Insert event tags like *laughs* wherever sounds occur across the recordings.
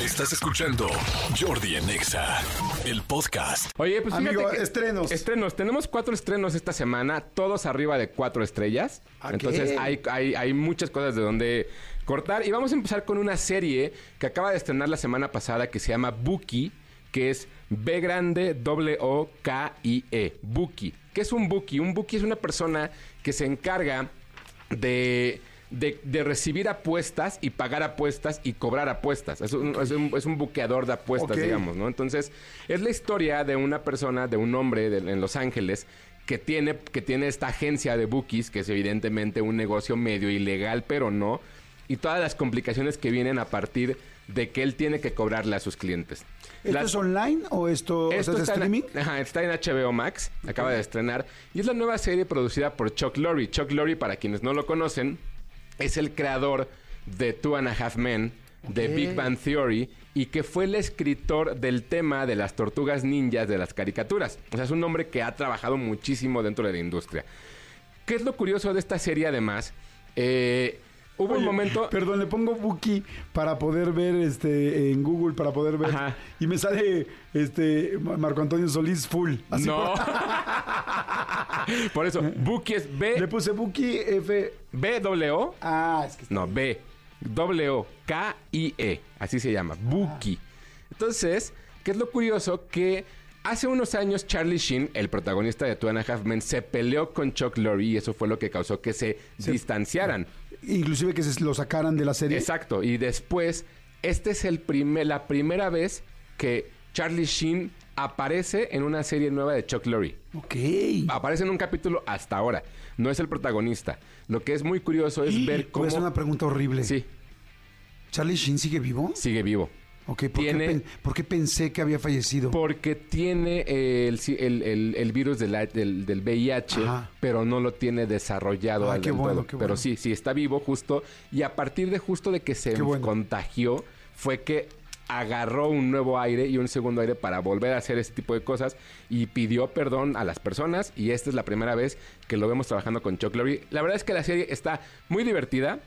Estás escuchando Jordi en Exa, el podcast. Oye, pues Amigo, que- estrenos. Estrenos. Tenemos cuatro estrenos esta semana, todos arriba de cuatro estrellas. Entonces hay, hay, hay muchas cosas de donde cortar. Y vamos a empezar con una serie que acaba de estrenar la semana pasada que se llama Buki, que es B grande W O K I E. Buki. ¿Qué es un Buki? Un Buki es una persona que se encarga de, de, de recibir apuestas y pagar apuestas y cobrar apuestas. Es un, es un, es un buqueador de apuestas, digamos, ¿no? Entonces, es la historia de una persona, de un hombre de- en Los Ángeles que tiene, que tiene esta agencia de bookies, que es evidentemente un negocio medio ilegal, pero no, y todas las complicaciones que vienen a partir de que él tiene que cobrarle a sus clientes. ¿Esto es online o esto, o sea, esto es está, streaming? En, ajá, está en HBO Max, acaba de estrenar. Y es la nueva serie producida por Chuck Lorre. Chuck Lorre, para quienes no lo conocen, es el creador de Two and a Half Men, de. Big Bang Theory, y que fue el escritor del tema de las tortugas ninjas de las caricaturas. O sea, es un hombre que ha trabajado muchísimo dentro de la industria. ¿Qué es lo curioso de esta serie, además? Eh, hubo un momento... Perdón, le pongo Buki para poder ver este en Google, para poder ver. Ajá. Y me sale este Ma- Marco Antonio Solís full. Así no. Por eso, Buki es Le B, puse Buki F. BW Ah, es que está. No, B. W K I E, así se llama, Buki. Entonces, ¿qué es lo curioso? Que hace unos años Charlie Sheen, el protagonista de Two and a Half Men, se peleó con Chuck Lorre y eso fue lo que causó que se, distanciaran. Inclusive que se lo sacaran de la serie. Exacto. Y después, este es el primer, la primera vez que Charlie Sheen aparece en una serie nueva de Chuck Lorre. Ok. Aparece en un capítulo hasta ahora. No es el protagonista. Lo que es muy curioso es *gasps* ver cómo. hacer una pregunta horrible. Sí, ¿Charlie Sheen sigue vivo? sigue vivo. ¿Por, Tiene- qué, pen- por qué pensé que había fallecido? Porque tiene eh, el, el- el- el virus de la- del, del VIH, Ajá. pero no lo tiene desarrollado Ah, al qué bueno, qué Pero bueno. sí, sí, está vivo justo. Y a partir de justo de que se bueno. contagió, fue que agarró un nuevo aire y un segundo aire para volver a hacer ese tipo de cosas y pidió perdón a las personas y esta es la primera vez que lo vemos trabajando con Chuck Lorre. La verdad es que la serie está muy divertida.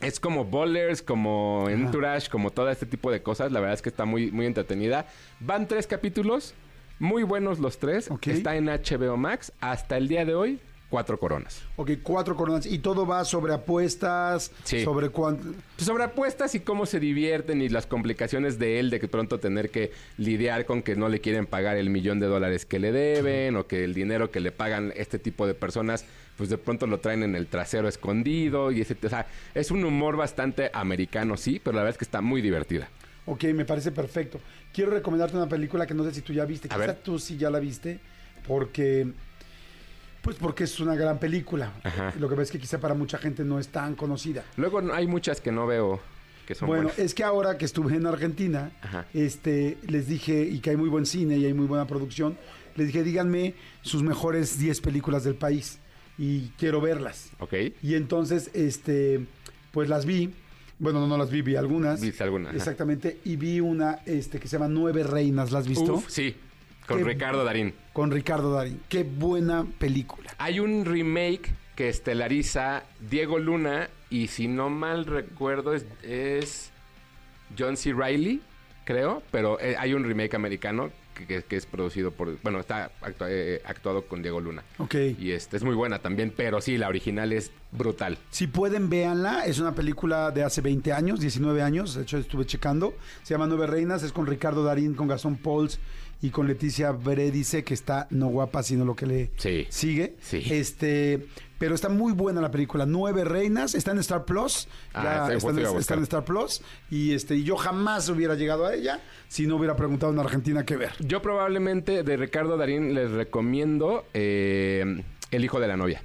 Es como Bowlers, como Entourage, como todo este tipo de cosas. La verdad es que está muy, muy entretenida. Van tres capítulos, muy buenos los tres. Está en HBO Max. Hasta el día de hoy, cuatro coronas. Ok, cuatro coronas. Y todo va sobre apuestas, Sí. sobre cuánto... Sobre apuestas y cómo se divierten y las complicaciones de él de que pronto tener que lidiar con que no le quieren pagar el millón de dólares que le deben o que el dinero que le pagan este tipo de personas pues de pronto lo traen en el trasero escondido y ese, o sea, es un humor bastante americano, sí, pero la verdad es que está muy divertida. Ok, me parece perfecto. Quiero recomendarte una película que no sé si tú ya viste. A Quizá ver. tú sí ya la viste, porque... Pues porque es una gran película. Ajá. Lo que ves es que quizá para mucha gente no es tan conocida. Luego hay muchas que no veo que son bueno, buenas. es que ahora que estuve en Argentina, Ajá. este, les dije, y que hay muy buen cine y hay muy buena producción, les dije, díganme sus mejores 10 películas del país y quiero verlas. Ok. Y entonces, este, pues las vi. Bueno, no, no las vi, vi algunas. Viste alguna, ajá. Exactamente. Y vi una este, que se llama Nueve Reinas. ¿La has visto? Uf, sí, con Ricardo Darín. Con Ricardo Darín. Qué buena película. Hay un remake que estelariza Diego Luna y si no mal recuerdo es, es John C. Reilly, creo, pero eh, hay un remake americano que, que- que es producido por, bueno, está actua- eh, actuado con Diego Luna. Ok. Y este es muy buena también, pero sí, la original es brutal. Si pueden, véanla. Es una película de hace 20 años, 19 años. De hecho, estuve checando. Se llama Nueve Reinas. Es con Ricardo Darín, con Gastón Pauls y con Leticia Beredice, que está no guapa, sino lo que le Sí. sigue. Sí. Este, pero está muy buena la película. Nueve Reinas. Está en Star Plus. Ah, Ya está- está, en, está. Star Plus. Y este, y yo jamás hubiera llegado a ella si no hubiera preguntado en Argentina qué ver. Yo probablemente de Ricardo Darín les recomiendo eh, El hijo de la novia.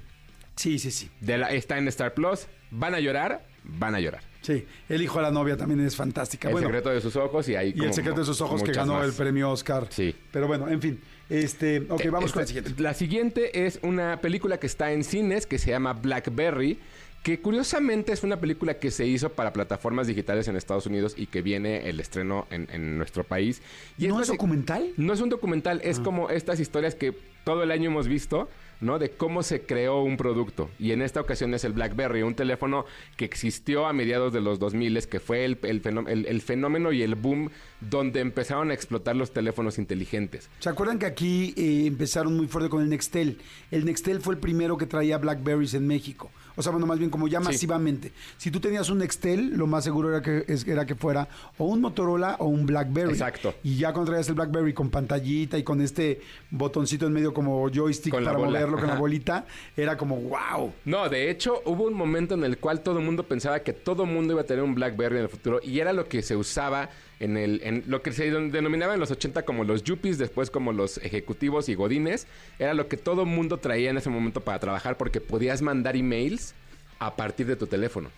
Sí, sí, sí. De la- está en Star Plus. Van a llorar, van a llorar. Sí. El hijo de la novia también es fantástica. El bueno, secreto de sus ojos y hay Y como el secreto de sus ojos que ganó más. el premio Oscar. Sí. Pero bueno, en fin. Este, ok, vamos Esta- con el siguiente. La siguiente es una película que está en cines que se llama Blackberry, que curiosamente es una película que se hizo para plataformas digitales en Estados Unidos y que viene el estreno en, en nuestro país. Y ¿No es documental? No es un documental, es como estas historias que todo el año hemos visto ¿no? De cómo se creó un producto. Y en esta ocasión es el BlackBerry, un teléfono que existió a mediados de los 2000, que fue el, el fenó- el- el fenómeno y el boom donde empezaron a explotar los teléfonos inteligentes. ¿Se acuerdan que aquí eh, empezaron muy fuerte con el Nextel? El Nextel fue el primero que traía Blackberries en México. O sea, bueno, más bien como ya Sí. masivamente. Si tú tenías un Nextel, lo más seguro era que, era que fuera o un Motorola o un Blackberry. Exacto. Y ya cuando traías el Blackberry con pantallita y con este botoncito en medio como joystick Con para moverlo con la bolita, era como wow. No, de hecho, hubo un momento en el cual todo el mundo pensaba que todo el mundo iba a tener un BlackBerry en el futuro y era lo que se usaba en el en lo que se denominaba en los 80 como los yuppies, después como los ejecutivos y godines, era lo que todo mundo traía en ese momento para trabajar porque podías mandar emails a partir de tu teléfono.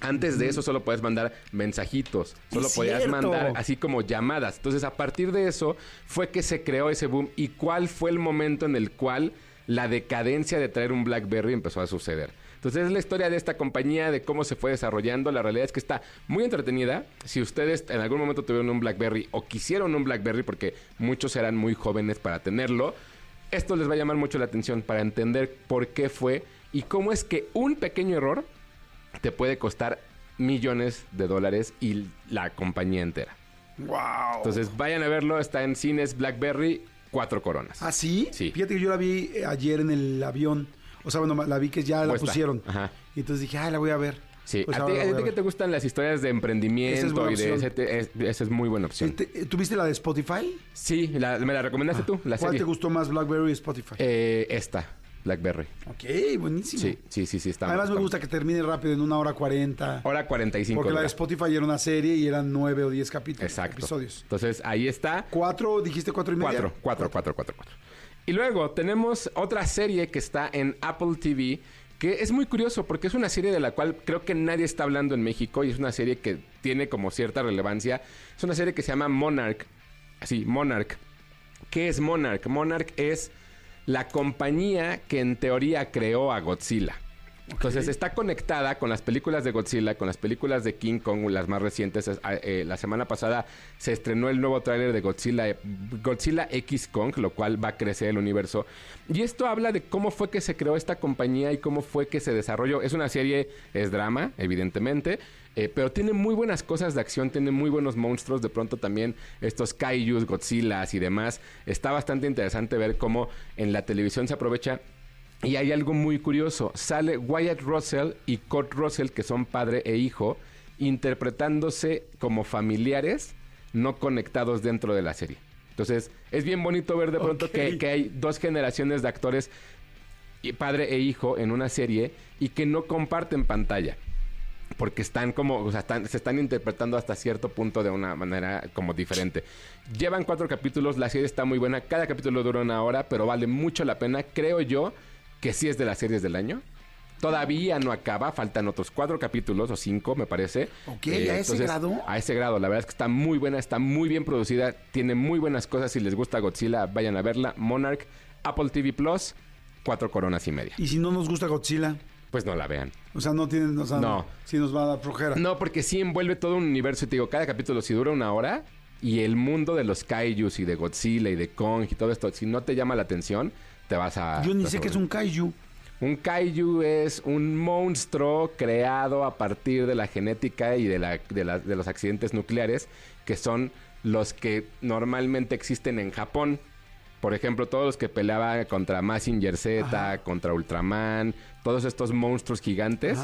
Antes de eso solo podías mandar mensajitos, solo podías mandar así como llamadas. Entonces, a partir de eso fue que se creó ese boom y cuál fue el momento en el cual la decadencia de traer un BlackBerry empezó a suceder. Entonces, es la historia de esta compañía, de cómo se fue desarrollando. La realidad es que está muy entretenida. Si ustedes en algún momento tuvieron un BlackBerry o quisieron un BlackBerry, porque muchos eran muy jóvenes para tenerlo, esto les va a llamar mucho la atención para entender por qué fue y cómo es que un pequeño error te puede costar millones de dólares y la compañía entera. Wow. Entonces vayan a verlo, está en cines Blackberry, cuatro coronas. ¿Ah, sí? Sí. Fíjate que yo la vi eh, ayer en el avión. O sea, bueno, la vi que ya la Puesta. pusieron. Ajá. Y entonces dije, ah, la voy a ver. Sí, Pues a ti, a a que te gustan las historias de es emprendimiento y de ese, es- esa es muy buena opción. Este, ¿Tuviste la de Spotify? Sí, la- me la recomendaste tú, la ¿Cuál serie. te gustó más, Blackberry o Spotify? Eh, esta, Blackberry. ok, buenísimo. Sí, sí, sí, sí. Está, Además me gusta que termine rápido, en una hora cuarenta. Hora 45. Porque la de. Spotify era una serie y eran nueve o diez capítulos. Exacto. Episodios. Entonces ahí está. ¿Cuatro? ¿Dijiste cuatro y media? Cuatro, cuatro, cuatro, cuatro, cuatro. Y luego tenemos otra serie que está en Apple TV, que es muy curioso porque es una serie de la cual creo que nadie está hablando en México y es una serie que tiene como cierta relevancia. Es una serie que se llama Monarch. Así, Monarch. ¿Qué es Monarch? Monarch es la compañía que en teoría creó a Godzilla. Entonces está conectada con las películas de Godzilla, con las películas de King Kong, las más recientes. Es- eh, la semana pasada se estrenó el nuevo tráiler de Godzilla, eh, Godzilla X Kong, lo cual va a crecer el universo. Y esto habla de cómo fue que se creó esta compañía y cómo fue que se desarrolló. Es una serie, es drama, evidentemente, eh, pero tiene muy buenas cosas de acción, tiene muy buenos monstruos. De pronto también estos kaijus, Godzillas y demás. Está bastante interesante ver cómo en la televisión se aprovecha y hay algo muy curioso. Sale Wyatt Russell y Kurt Russell, que son padre e hijo, interpretándose como familiares no conectados dentro de la serie. Entonces, es bien bonito ver de pronto que, que hay dos generaciones de actores, padre e hijo, en una serie y que no comparten pantalla. Porque están como, o sea, están- se están interpretando hasta cierto punto de una manera como diferente. Llevan cuatro capítulos, la serie está muy buena, cada capítulo dura una hora, pero vale mucho la pena. Creo yo que sí es de las series del año. Todavía no acaba, faltan otros cuatro capítulos o cinco, me parece. Ok, ¿a ese grado? A ese grado, la verdad es que está muy buena, está muy bien producida, tiene muy buenas cosas. Si les gusta Godzilla, vayan a verla. Monarch, Apple TV Plus, cuatro coronas y media. Y si no nos gusta Godzilla, Pues no la vean. o sea, no tienen, o sea, No. si nos va a dar flojera. No, porque sí envuelve todo un universo. Y te digo, cada capítulo si dura una hora y el mundo de los kaijus y de Godzilla y de Kong y todo esto, si no te llama la atención, te vas a... Yo ni sé qué es un kaiju. Un kaiju es un monstruo creado a partir de la genética y de, la, de, la- de los accidentes nucleares, que son los que normalmente existen en Japón. Por ejemplo, todos los que peleaban contra Mazinger Z, contra Ultraman, todos estos monstruos gigantes,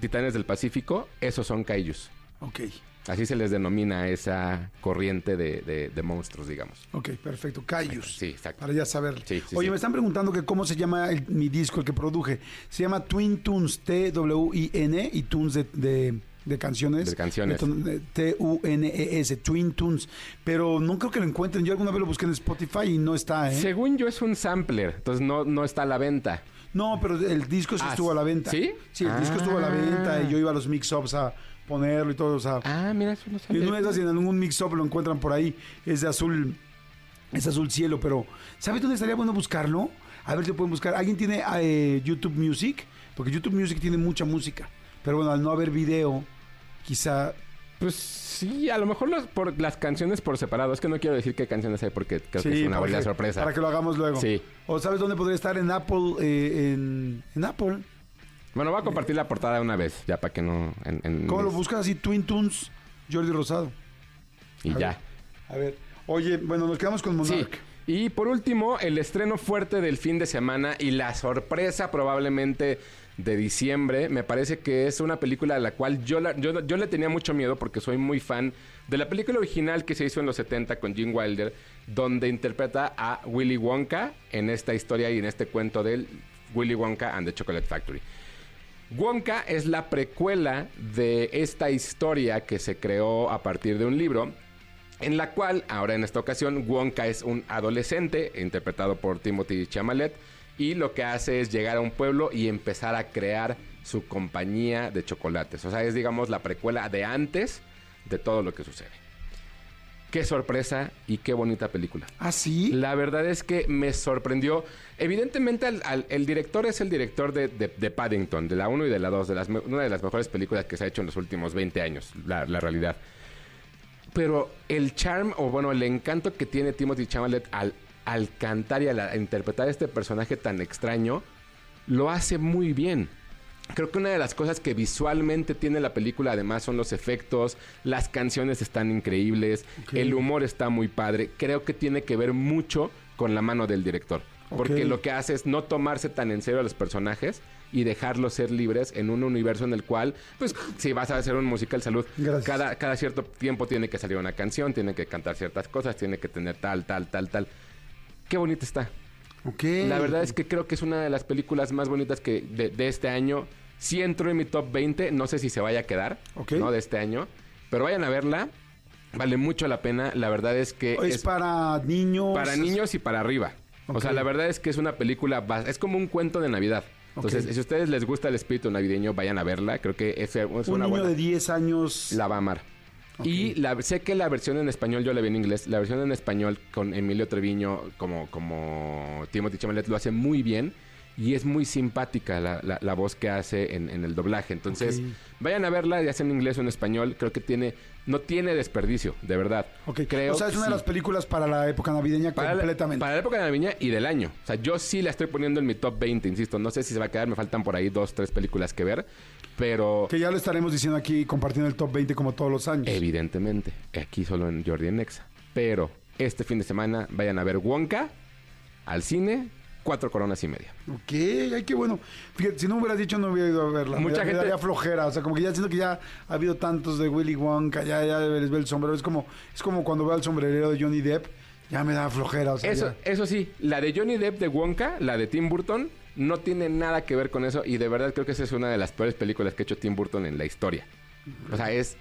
titanes del Pacífico, esos son kaijus. Ok, Así se les denomina esa corriente de, de- de monstruos, digamos. ok, perfecto. Kaijus. Sí, exacto. Para ya saber. Sí, sí, Oye, sí. me están preguntando que cómo se llama el- mi disco, el que produje. Se llama Twin Tunes, T-W-I-N, y Tunes de, de- de canciones. De canciones. T-U-N-E-S, Twin Tunes. Pero no creo que lo encuentren. Yo alguna vez lo busqué en Spotify y no está, ¿eh? Según yo es un sampler, entonces no, no está a la venta. No, pero el disco sí Ah, estuvo a la venta. ¿sí? Sí, el disco estuvo a la Ah. venta y yo iba a los mix-ups a ponerlo y todo, o sea... Ah, mira, eso no Y no es así, en algún mix-up lo encuentran por ahí. Es de azul, es azul cielo, pero ¿sabes dónde estaría bueno buscarlo? A ver si lo pueden buscar. ¿Alguien tiene eh, YouTube Music? Porque YouTube Music tiene mucha música. Pero bueno, al no haber video, quizá Pues sí, a lo mejor los- por las canciones por separado. Es que no quiero decir qué canciones hay porque creo que es una buena sorpresa. Para que lo hagamos luego. Sí. ¿O sabes dónde podría estar? En Apple. eh, en, en Apple. Bueno, voy a compartir la portada una vez, ya para que no... en- en ¿Cómo lo buscas así? Twin Toons, Jordi Rosado. Y A ya. ver. A ver. Oye, bueno, nos quedamos con Sí. Monarch. Y por último, el estreno fuerte del fin de semana y la sorpresa probablemente de diciembre. Me parece que es una película a la cual yo, la- yo, yo le tenía mucho miedo porque soy muy fan de la película original que se hizo en los 70 con Gene Wilder, donde interpreta a Willy Wonka en esta historia y en este cuento del Willy Wonka and the Chocolate Factory. Wonka es la precuela de esta historia que se creó a partir de un libro en la cual, ahora en esta ocasión, Wonka es un adolescente, interpretado por Timothy Chalamet, y lo que hace es llegar a un pueblo y empezar a crear su compañía de chocolates. O sea, es, digamos, la precuela de antes de todo lo que sucede. Qué sorpresa y qué bonita película. ¿Ah, sí? La verdad es que me sorprendió. Evidentemente, al- al- el director es el director de, de- de Paddington, de la 1 y de la 2, de las, una de las mejores películas que se ha hecho en los últimos 20 años, la, la realidad. Pero el charm, o bueno, el encanto que tiene Timothy Chalamet al, al cantar y al a interpretar este personaje tan extraño, lo hace muy bien. Creo que una de las cosas que visualmente tiene la película además son los efectos, las canciones están increíbles, el humor está muy padre. Creo que tiene que ver mucho con la mano del director. Porque lo que hace es no tomarse tan en serio a los personajes y dejarlos ser libres en un universo en el cual, pues, si vas a hacer un musical salud, Gracias. cada, cada cierto tiempo tiene que salir una canción, tiene que cantar ciertas cosas, tiene que tener tal, tal, tal, tal. Qué bonita está. La verdad es que creo que es una de las películas más bonitas que de, de este año. Sí entró en mi top 20, no sé si se vaya a quedar. ¿no? De este año. Pero vayan a verla, vale mucho la pena. La verdad es que Es, es para niños. para niños y para arriba. O sea, la verdad es que es una película, es como un cuento de Navidad. Entonces, si a ustedes les gusta el espíritu navideño, vayan a verla. Creo que es, es Un una niño buena... de 10 años. La va a amar. Y la, sé que la versión en español, yo la vi en inglés, la versión en español con Emilio Treviño como, como Timothy Chalamet lo hace muy bien y es muy simpática la, la- la voz que hace en, en el doblaje. Entonces, vayan a verla, ya sea en inglés o en español, creo que tiene, no tiene desperdicio, de verdad. Ok. Creo o sea, es una de las películas para la época navideña Para la, completamente. para la época viña y del año. O sea, yo sí la estoy poniendo en mi top 20, insisto. No sé si se va a quedar, me faltan por ahí dos, tres películas que ver. Pero Que ya lo estaremos diciendo aquí, compartiendo el top 20 como todos los años. evidentemente, aquí solo en Jordi Nexa. Pero este fin de semana vayan a ver Wonka al cine, cuatro coronas y media. Ok, ay, qué bueno. Fíjate, si no me hubieras dicho, no hubiera ido a verla. Mucha me, me gente- daría flojera. O sea, como que ya siento que ya ha habido tantos de Willy Wonka, ya, ya les ve el sombrero. Es como, es como cuando veo al sombrerero de Johnny Depp, ya me da flojera. O sea, Eso, ya. eso sí, la de Johnny Depp de Wonka, la de Tim Burton, no tiene nada que ver con eso. Y de verdad creo que esa es una de las peores películas que ha hecho Tim Burton en la historia. O sea, es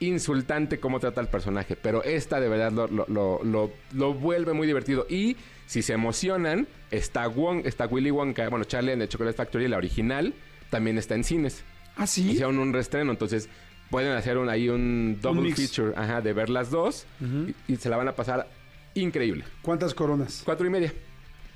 insultante cómo trata al personaje. Pero esta de verdad lo, lo, lo, vuelve muy divertido. Y si se emocionan, está, Won, está Willy Wonka, bueno, Charlie en el Chocolate Factory, la original, también está en cines. Ah, sí. Hicieron un reestreno, entonces pueden hacer un, ahí un double feature ajá, de ver las dos y, y se la van a pasar increíble. ¿Cuántas coronas? Cuatro y media.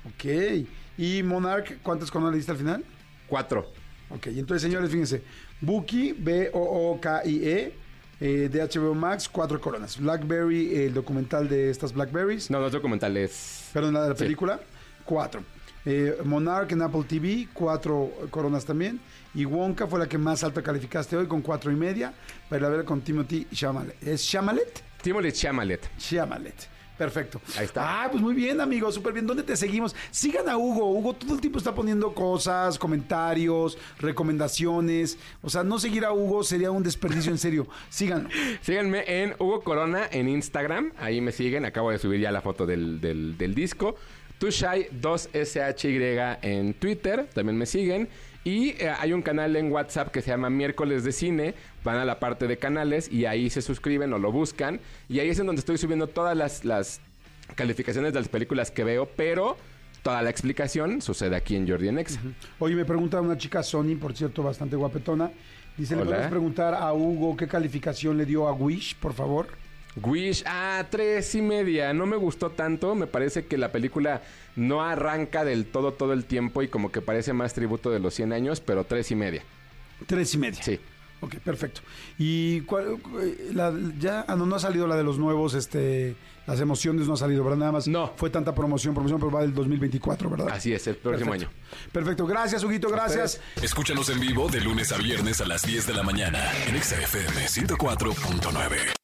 Ok. ¿Y Monarch, cuántas coronas le diste al final? Cuatro. Ok, entonces, señores, fíjense. Buki, B-O-O-K-I-E, eh, de HBO Max, cuatro coronas. Blackberry, el documental de estas Blackberries. No, no es documental, es... Perdón, la de la Sí. película, cuatro. Eh, Monarch en Apple TV, cuatro coronas también. Y Wonka fue la que más alta calificaste hoy, con cuatro y media, para ver con Timothy Chalamet. ¿Es Chalamet? Timothy Chalamet. Chalamet. Perfecto. Ahí está. Ah, pues muy bien, amigo, súper bien. ¿Dónde te seguimos? Sigan a Hugo. Hugo todo el tiempo está poniendo cosas, comentarios, recomendaciones. O sea, no seguir a Hugo sería un desperdicio en serio. *laughs* Síganlo. Síganme en Hugo Corona en Instagram. Ahí me siguen. Acabo de subir ya la foto del, del, del disco. Tushai 2SHY en Twitter. También me siguen. Y eh, hay un canal en WhatsApp que se llama Miércoles de Cine. Van a la parte de canales y ahí se suscriben o lo buscan. Y ahí es en donde estoy subiendo todas las, las calificaciones de las películas que veo. Pero toda la explicación sucede aquí en Jordi en Exa. Oye, me pregunta una chica Sony, por cierto, bastante guapetona. Dice, ¿le Hola. puedes preguntar a Hugo qué calificación le dio a Wish, por favor? Wish, ah, tres y media. No me gustó tanto. Me parece que la película no arranca del todo todo el tiempo y como que parece más tributo de los 100 años, pero tres y media. Tres y media. Sí. Ok, perfecto. ¿Y cuál, la- ya ah, no, no ha salido la de los nuevos, este, las emociones no ha salido, ¿verdad? Nada más. No. Fue tanta promoción, promoción, pero va del 2024, ¿verdad? Así es, el próximo Perfecto. año. Perfecto. Gracias, Huguito, gracias. Escúchanos en vivo de lunes a viernes a las 10 de la mañana en Exa FM 104.9.